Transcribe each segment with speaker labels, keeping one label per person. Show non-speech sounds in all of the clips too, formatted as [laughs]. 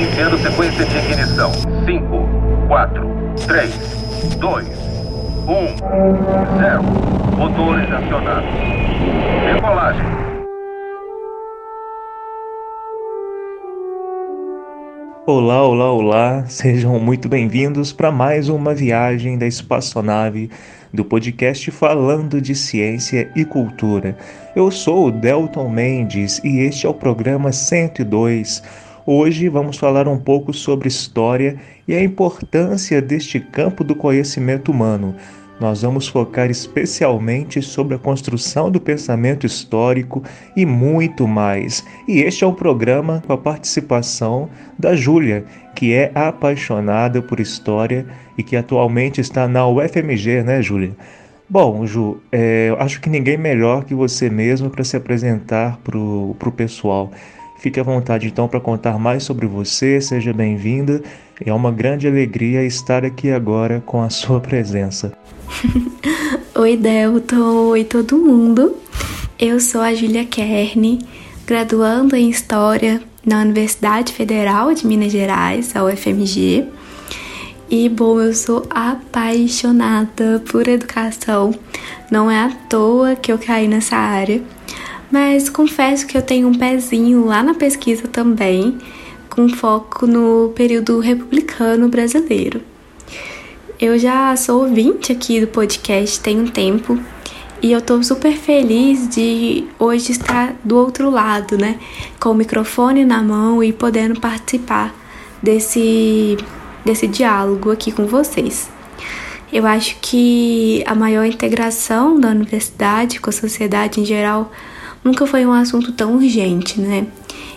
Speaker 1: Iniciando sequência de ignição. 5, 4, 3, 2, 1, 0. Motores acionados. Decolagem.
Speaker 2: Olá, olá, olá! Sejam muito bem-vindos para mais uma viagem da espaçonave do podcast Falando de Ciência e Cultura. Eu sou o Delton Mendes e este é o programa 102. Hoje vamos falar um pouco sobre história e a importância deste campo do conhecimento humano nós vamos focar especialmente sobre a construção do pensamento histórico e muito mais. E este é o programa com a participação da Júlia, que é apaixonada por história e que atualmente está na UFMG, né, Júlia? Bom, Ju, é, acho que ninguém melhor que você mesmo para se apresentar para o pessoal. Fique à vontade então para contar mais sobre você, seja bem-vinda. É uma grande alegria estar aqui agora com a sua presença. [laughs]
Speaker 3: Oi, Delton, oi todo mundo. Eu sou a Julia Kern, graduando em História na Universidade Federal de Minas Gerais, a UFMG. E bom, eu sou apaixonada por educação. Não é à toa que eu caí nessa área mas confesso que eu tenho um pezinho lá na pesquisa também, com foco no período republicano brasileiro. Eu já sou ouvinte aqui do podcast tem um tempo e eu tô super feliz de hoje estar do outro lado, né? Com o microfone na mão e podendo participar desse, desse diálogo aqui com vocês. Eu acho que a maior integração da universidade com a sociedade em geral nunca foi um assunto tão urgente, né?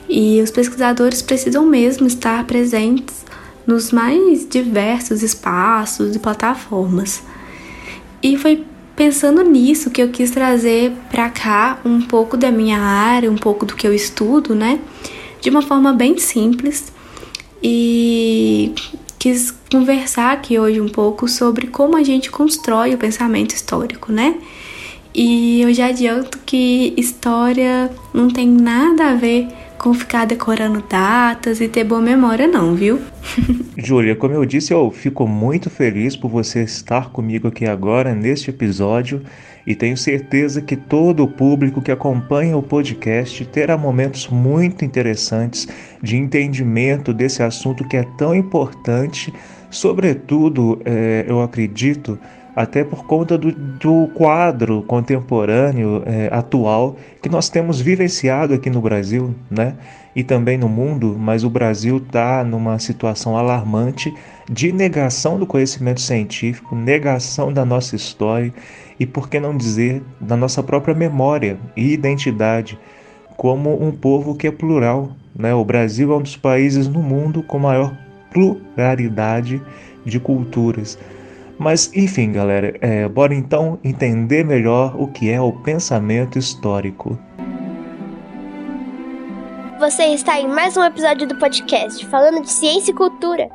Speaker 3: E os pesquisadores precisam mesmo estar presentes nos mais diversos espaços e plataformas. E foi pensando nisso que eu quis trazer para cá um pouco da minha área, um pouco do que eu estudo, né? De uma forma bem simples e quis conversar aqui hoje um pouco sobre como a gente constrói o pensamento histórico, né? E eu já adianto que história não tem nada a ver com ficar decorando datas e ter boa memória, não, viu? [laughs]
Speaker 2: Júlia, como eu disse, eu fico muito feliz por você estar comigo aqui agora neste episódio e tenho certeza que todo o público que acompanha o podcast terá momentos muito interessantes de entendimento desse assunto que é tão importante, sobretudo, é, eu acredito até por conta do, do quadro contemporâneo é, atual que nós temos vivenciado aqui no Brasil, né? E também no mundo, mas o Brasil está numa situação alarmante de negação do conhecimento científico, negação da nossa história e, por que não dizer, da nossa própria memória e identidade como um povo que é plural. Né? O Brasil é um dos países no mundo com maior pluralidade de culturas. Mas enfim, galera, é, bora então entender melhor o que é o pensamento histórico.
Speaker 4: Você está em mais um episódio do podcast falando de ciência e cultura.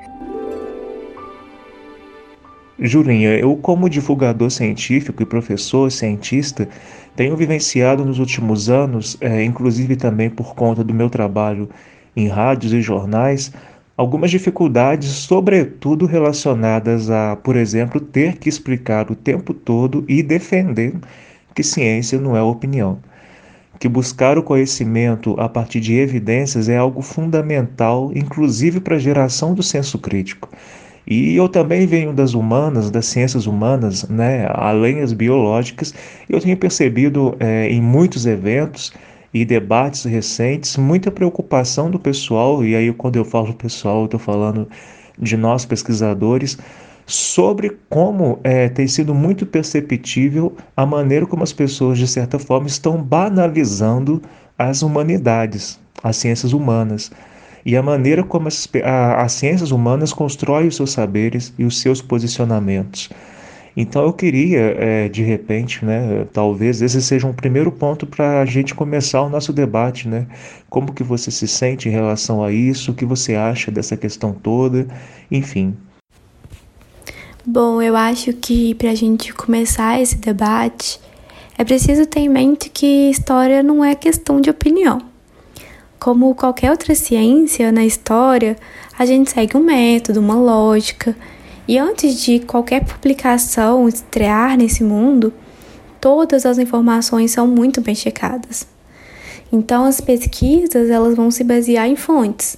Speaker 2: Julinha, eu, como divulgador científico e professor cientista, tenho vivenciado nos últimos anos, é, inclusive também por conta do meu trabalho em rádios e jornais, algumas dificuldades, sobretudo relacionadas a, por exemplo, ter que explicar o tempo todo e defender que ciência não é opinião. Que buscar o conhecimento a partir de evidências é algo fundamental, inclusive para a geração do senso crítico. E eu também venho das humanas, das ciências humanas, né, além das biológicas, eu tenho percebido é, em muitos eventos e debates recentes, muita preocupação do pessoal, e aí quando eu falo pessoal, estou falando de nós pesquisadores, sobre como é, tem sido muito perceptível a maneira como as pessoas, de certa forma, estão banalizando as humanidades, as ciências humanas. e a maneira como as, a, as ciências humanas constroem os seus saberes e os seus posicionamentos. Então eu queria, é, de repente, né, talvez esse seja um primeiro ponto para a gente começar o nosso debate, né? Como que você se sente em relação a isso? O que você acha dessa questão toda? Enfim.
Speaker 3: Bom, eu acho que para a gente começar esse debate é preciso ter em mente que história não é questão de opinião. Como qualquer outra ciência na história, a gente segue um método, uma lógica, e antes de qualquer publicação estrear nesse mundo, todas as informações são muito bem checadas. Então as pesquisas elas vão se basear em fontes,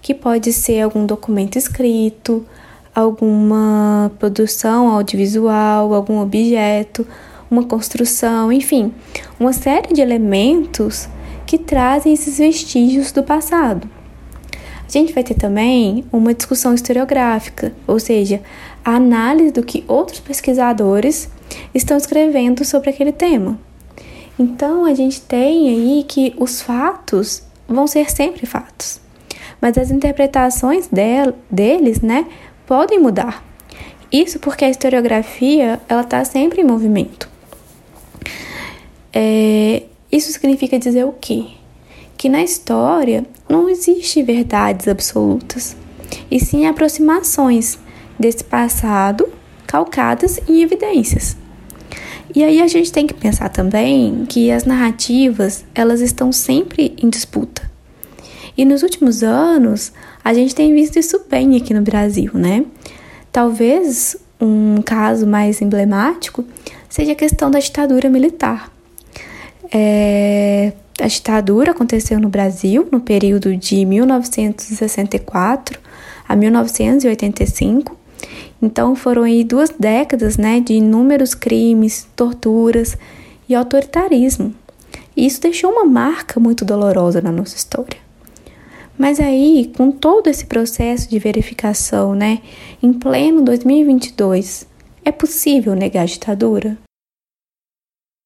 Speaker 3: que pode ser algum documento escrito, alguma produção audiovisual, algum objeto, uma construção, enfim, uma série de elementos que trazem esses vestígios do passado. A gente vai ter também uma discussão historiográfica, ou seja, a análise do que outros pesquisadores estão escrevendo sobre aquele tema. Então a gente tem aí que os fatos vão ser sempre fatos, mas as interpretações del deles, né, podem mudar. Isso porque a historiografia ela está sempre em movimento. É, isso significa dizer o quê? Que na história não existe verdades absolutas, e sim aproximações desse passado calcadas em evidências. E aí a gente tem que pensar também que as narrativas, elas estão sempre em disputa. E nos últimos anos, a gente tem visto isso bem aqui no Brasil, né? Talvez um caso mais emblemático seja a questão da ditadura militar. É, a ditadura aconteceu no Brasil no período de 1964 a 1985. Então foram aí duas décadas né, de inúmeros crimes, torturas e autoritarismo. E isso deixou uma marca muito dolorosa na nossa história. Mas aí, com todo esse processo de verificação, né, em pleno 2022, é possível negar a ditadura?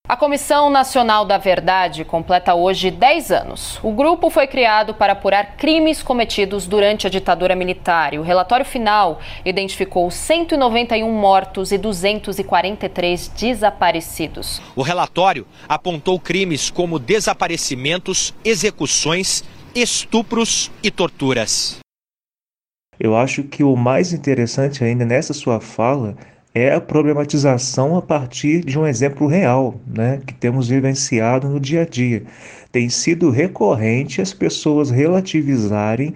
Speaker 5: A Comissão Nacional da Verdade completa hoje 10 anos. O grupo foi criado para apurar crimes cometidos durante a ditadura militar e o relatório final identificou 191 mortos e 243 desaparecidos.
Speaker 6: O relatório apontou crimes como desaparecimentos, execuções, estupros e torturas.
Speaker 2: Eu acho que o mais interessante ainda nessa sua fala é a problematização a partir de um exemplo real, né, que temos vivenciado no dia a dia. Tem sido recorrente as pessoas relativizarem,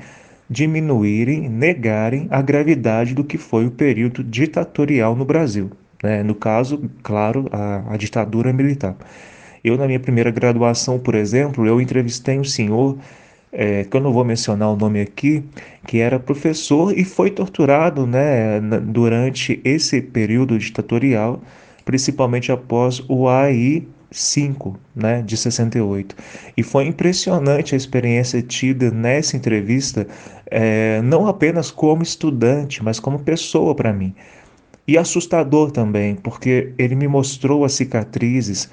Speaker 2: diminuírem, negarem a gravidade do que foi o período ditatorial no Brasil. Né? No caso, claro, a, a ditadura militar. Eu, na minha primeira graduação, por exemplo, eu entrevistei um senhor é, que eu não vou mencionar o nome aqui, que era professor e foi torturado né, durante esse período ditatorial, principalmente após o AI 5, né, de 68. E foi impressionante a experiência tida nessa entrevista, é, não apenas como estudante, mas como pessoa para mim. E assustador também, porque ele me mostrou as cicatrizes,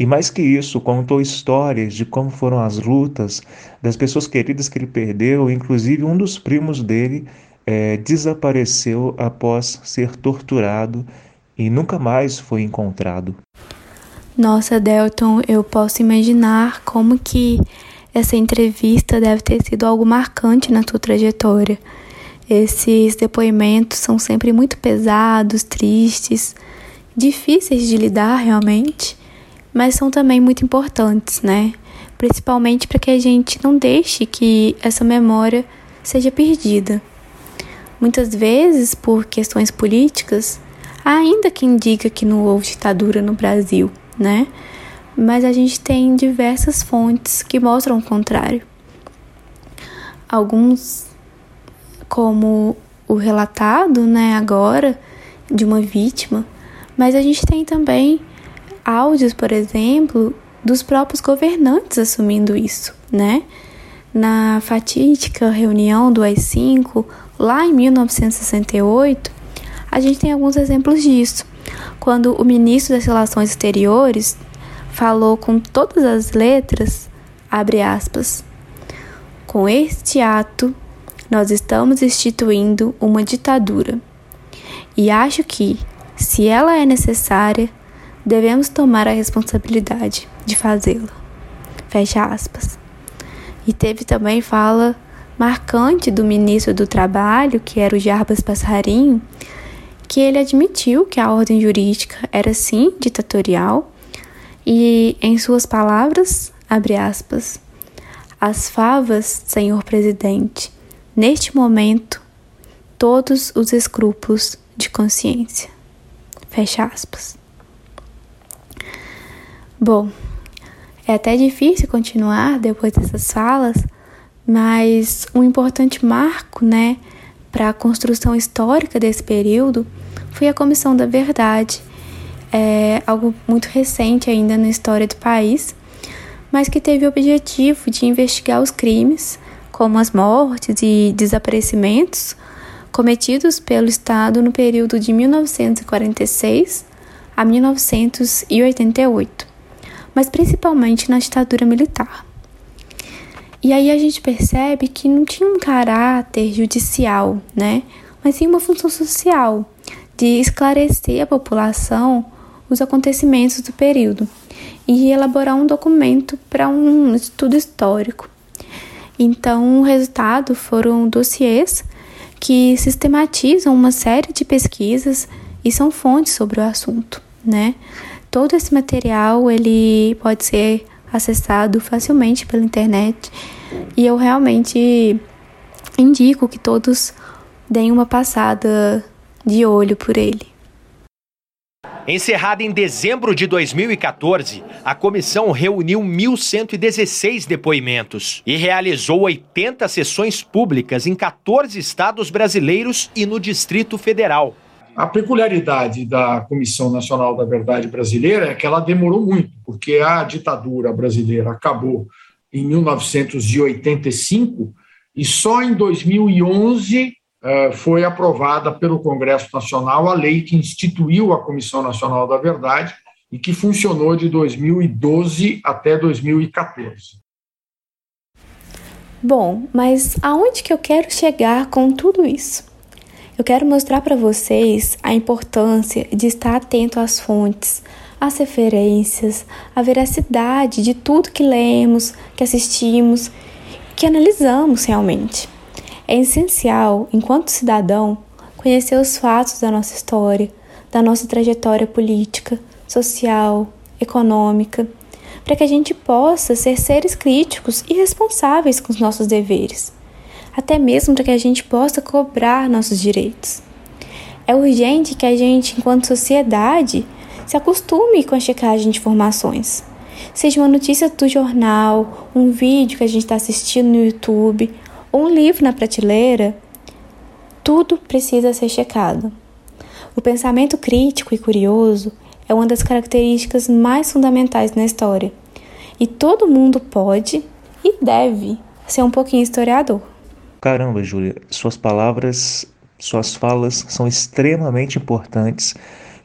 Speaker 2: e mais que isso, contou histórias de como foram as lutas das pessoas queridas que ele perdeu, inclusive um dos primos dele é, desapareceu após ser torturado e nunca mais foi encontrado.
Speaker 3: Nossa, Delton, eu posso imaginar como que essa entrevista deve ter sido algo marcante na tua trajetória. Esses depoimentos são sempre muito pesados, tristes, difíceis de lidar realmente mas são também muito importantes, né? Principalmente para que a gente não deixe que essa memória seja perdida. Muitas vezes, por questões políticas, há ainda quem diga que não houve ditadura no Brasil, né? Mas a gente tem diversas fontes que mostram o contrário. Alguns, como o relatado, né, agora, de uma vítima, mas a gente tem também áudios, por exemplo, dos próprios governantes assumindo isso, né? Na fatídica reunião do AI-5, lá em 1968, a gente tem alguns exemplos disso. Quando o ministro das Relações Exteriores falou com todas as letras, abre aspas, com este ato nós estamos instituindo uma ditadura. E acho que, se ela é necessária, devemos tomar a responsabilidade de fazê-la. Fecha aspas. E teve também fala marcante do ministro do Trabalho, que era o Jarbas Passarinho, que ele admitiu que a ordem jurídica era sim ditatorial e, em suas palavras, abre aspas, as favas, senhor presidente, neste momento, todos os escrúpulos de consciência. Fecha aspas. Bom, é até difícil continuar depois dessas falas, mas um importante marco, né, para a construção histórica desse período foi a Comissão da Verdade, é algo muito recente ainda na história do país, mas que teve o objetivo de investigar os crimes, como as mortes e desaparecimentos cometidos pelo Estado no período de 1946 a 1988 mas principalmente na ditadura militar. E aí a gente percebe que não tinha um caráter judicial, né? Mas sim uma função social de esclarecer a população os acontecimentos do período e elaborar um documento para um estudo histórico. Então, o resultado foram dossiês que sistematizam uma série de pesquisas e são fontes sobre o assunto, né? Todo esse material ele pode ser acessado facilmente pela internet e eu realmente indico que todos deem uma passada de olho por ele.
Speaker 6: Encerrada em dezembro de 2014, a comissão reuniu 1.116 depoimentos e realizou 80 sessões públicas em 14 estados brasileiros e no Distrito Federal.
Speaker 7: A peculiaridade da Comissão Nacional da Verdade Brasileira é que ela demorou muito, porque a ditadura brasileira acabou em 1985 e só em 2011 eh, foi aprovada pelo Congresso Nacional a lei que instituiu a Comissão Nacional da Verdade e que funcionou de 2012 até 2014.
Speaker 3: Bom, mas aonde que eu quero chegar com tudo isso? Eu quero mostrar para vocês a importância de estar atento às fontes, às referências, à veracidade de tudo que lemos, que assistimos, que analisamos realmente. É essencial, enquanto cidadão, conhecer os fatos da nossa história, da nossa trajetória política, social, econômica, para que a gente possa ser seres críticos e responsáveis com os nossos deveres até mesmo para que a gente possa cobrar nossos direitos. É urgente que a gente, enquanto sociedade, se acostume com a checagem de informações. Seja uma notícia do jornal, um vídeo que a gente está assistindo no YouTube ou um livro na prateleira, tudo precisa ser checado. O pensamento crítico e curioso é uma das características mais fundamentais na história, e todo mundo pode e deve ser um pouquinho historiador.
Speaker 2: Caramba, Júlia, suas palavras, suas falas são extremamente importantes.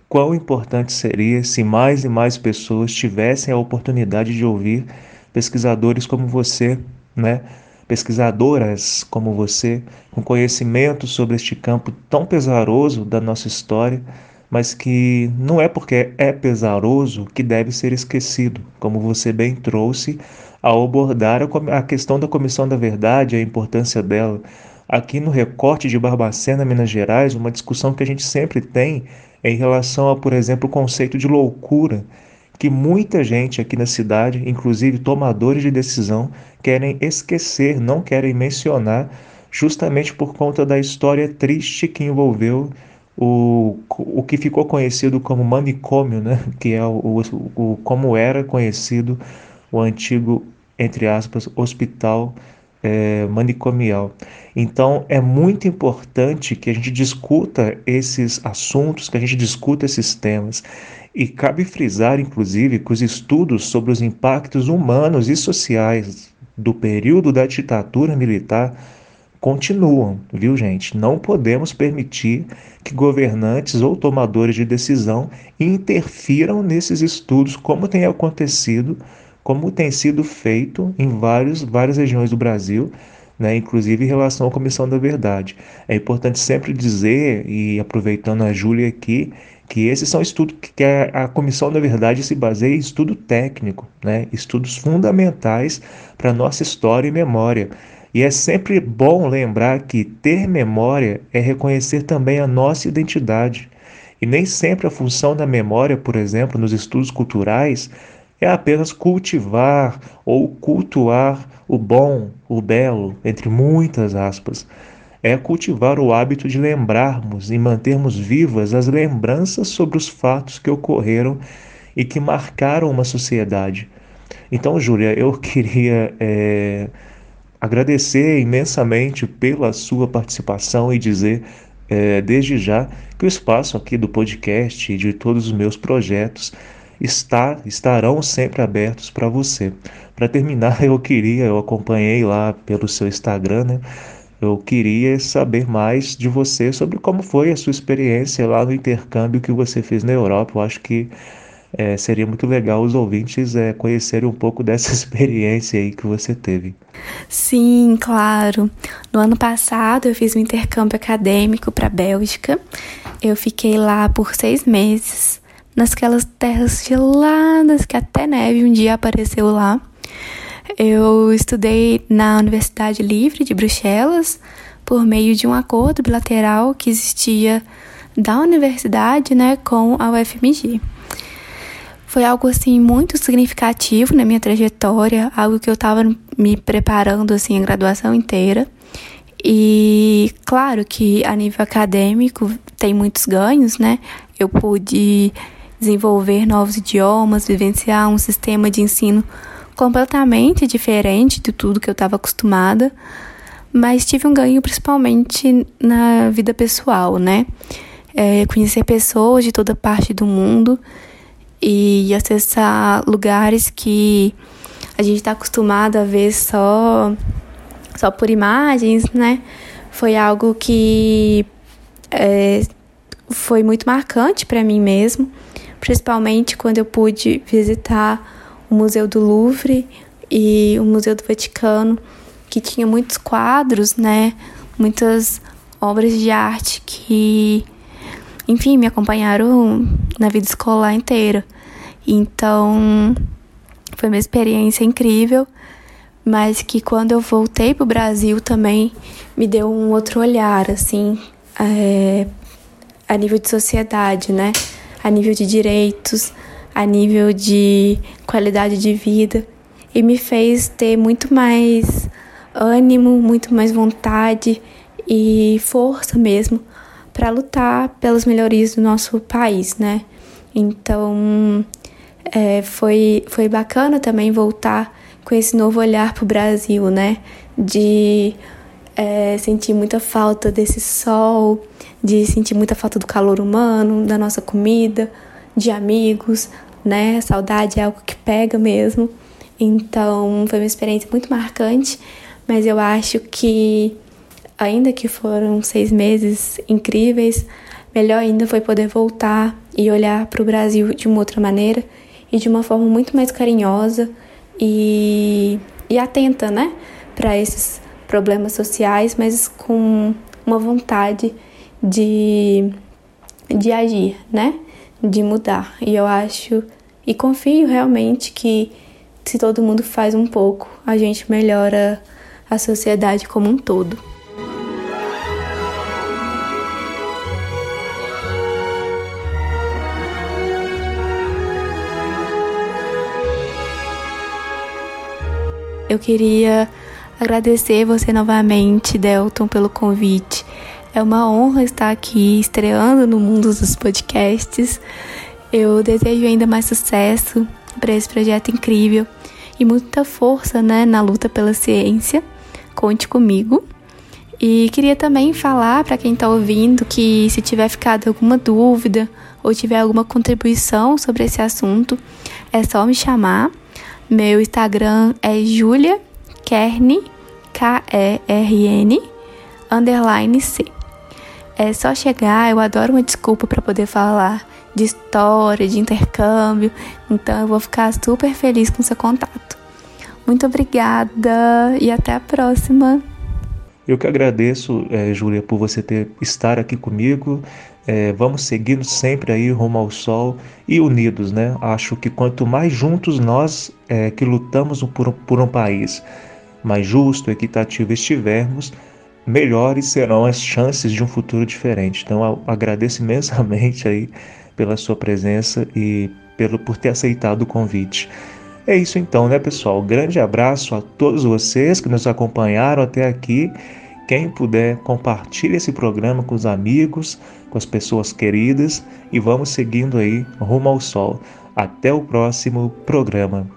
Speaker 2: Quão importante seria se mais e mais pessoas tivessem a oportunidade de ouvir pesquisadores como você, né? Pesquisadoras como você, com conhecimento sobre este campo tão pesaroso da nossa história, mas que não é porque é pesaroso que deve ser esquecido, como você bem trouxe ao abordar a questão da Comissão da Verdade, a importância dela. Aqui no recorte de Barbacena, Minas Gerais, uma discussão que a gente sempre tem em relação a, por exemplo, o conceito de loucura, que muita gente aqui na cidade, inclusive tomadores de decisão, querem esquecer, não querem mencionar, justamente por conta da história triste que envolveu o, o que ficou conhecido como manicômio, né? [laughs] que é o, o, o como era conhecido o antigo entre aspas, hospital é, manicomial. Então, é muito importante que a gente discuta esses assuntos, que a gente discuta esses temas. E cabe frisar, inclusive, que os estudos sobre os impactos humanos e sociais do período da ditadura militar continuam, viu, gente? Não podemos permitir que governantes ou tomadores de decisão interfiram nesses estudos, como tem acontecido como tem sido feito em vários, várias regiões do Brasil, né, inclusive em relação à Comissão da Verdade. É importante sempre dizer, e aproveitando a Júlia aqui, que esses são estudos que a, Comissão da Verdade se baseia em estudo técnico, né, estudos fundamentais para a nossa história e memória. E é sempre bom lembrar que ter memória é reconhecer também a nossa identidade. E nem sempre a função da memória, por exemplo, nos estudos culturais, é apenas cultivar ou cultuar o bom, o belo, entre muitas aspas. É cultivar o hábito de lembrarmos e mantermos vivas as lembranças sobre os fatos que ocorreram e que marcaram uma sociedade. Então, Júlia, eu [laughs] queria é, agradecer imensamente pela sua participação e dizer é, desde já que o espaço aqui do podcast e de todos os meus projetos está, estarão sempre abertos para você. Para terminar, [laughs] eu queria, eu acompanhei lá pelo seu Instagram, né? Eu queria saber mais de você sobre como foi a sua experiência lá no intercâmbio que você fez na Europa. Eu acho que é, seria muito legal os ouvintes é, conhecerem um pouco [laughs] dessa experiência aí que você teve.
Speaker 3: Sim, claro. No ano passado eu fiz um intercâmbio acadêmico para a Bélgica. Eu fiquei lá por seis meses, nasquelas terras geladas que até neve um dia apareceu lá. Eu estudei na Universidade Livre de Bruxelas por meio de um acordo bilateral que existia da universidade, né, com a UFMG. Foi algo assim muito significativo na minha trajetória, algo que eu estava me preparando assim a graduação inteira. E claro que a nível acadêmico tem muitos ganhos, né? Eu pude desenvolver novos idiomas, vivenciar um sistema de ensino completamente diferente de tudo que eu estava acostumada, mas tive um ganho principalmente na vida pessoal, né? É, conhecer pessoas de toda parte do mundo e acessar lugares que a gente está acostumado a ver só, só por imagens, né? Foi algo que é, foi muito marcante para mim mesmo, principalmente quando eu pude visitar o Museu do Louvre e o Museu do Vaticano, que tinha muitos quadros, né? Muitas obras de arte que, enfim, me acompanharam na vida escolar inteira. Então, foi uma experiência incrível, mas que quando eu voltei para o Brasil também me deu um outro olhar, assim, é, a nível de sociedade, né? A nível de direitos, a nível de qualidade de vida, e me fez ter muito mais ânimo, muito mais vontade e força mesmo para lutar pelas melhorias do nosso país, né? Então, é, foi, foi bacana também voltar com esse novo olhar para o Brasil, né? De é, sentir muita falta desse sol, de sentir muita falta do calor humano, da nossa comida, de amigos, né? Saudade é algo que pega mesmo. Então, foi uma experiência muito marcante, mas eu acho que, ainda que foram seis meses incríveis, melhor ainda foi poder voltar e olhar para o Brasil de uma outra maneira e de uma forma muito mais carinhosa e, e atenta, né, para esses problemas sociais, mas com uma vontade de, de agir, né, de mudar. E eu acho e confio realmente que se todo mundo faz um pouco, a gente melhora a sociedade como um todo. Eu queria agradecer você novamente, Delton, pelo convite. É uma honra estar aqui estreando no mundo dos podcasts. Eu desejo ainda mais sucesso para esse projeto incrível e muita força né, na luta pela ciência. Conte comigo. E queria também falar para quem está ouvindo que se tiver ficado alguma dúvida ou tiver alguma contribuição sobre esse assunto, é só me chamar. Meu Instagram é Julia Kern, K-E-R-N, underline C. É só chegar, eu adoro uma desculpa para poder falar de história, de intercâmbio, então eu vou ficar super feliz com seu contato. Muito obrigada e até a próxima!
Speaker 2: Eu que agradeço, é, Júlia, por você ter estar aqui comigo. É, vamos seguindo sempre aí rumo ao sol e unidos, né? Acho que quanto mais juntos nós é, que lutamos por, por um país mais justo, equitativo estivermos, melhores serão as chances de um futuro diferente. Então, agradeço imensamente aí pela sua presença e pelo por ter aceitado o convite. É isso então, né, pessoal? Grande abraço a todos vocês que nos acompanharam até aqui. Quem puder, compartilhe esse programa com os amigos, com as pessoas queridas e vamos seguindo aí rumo ao sol. Até o próximo programa.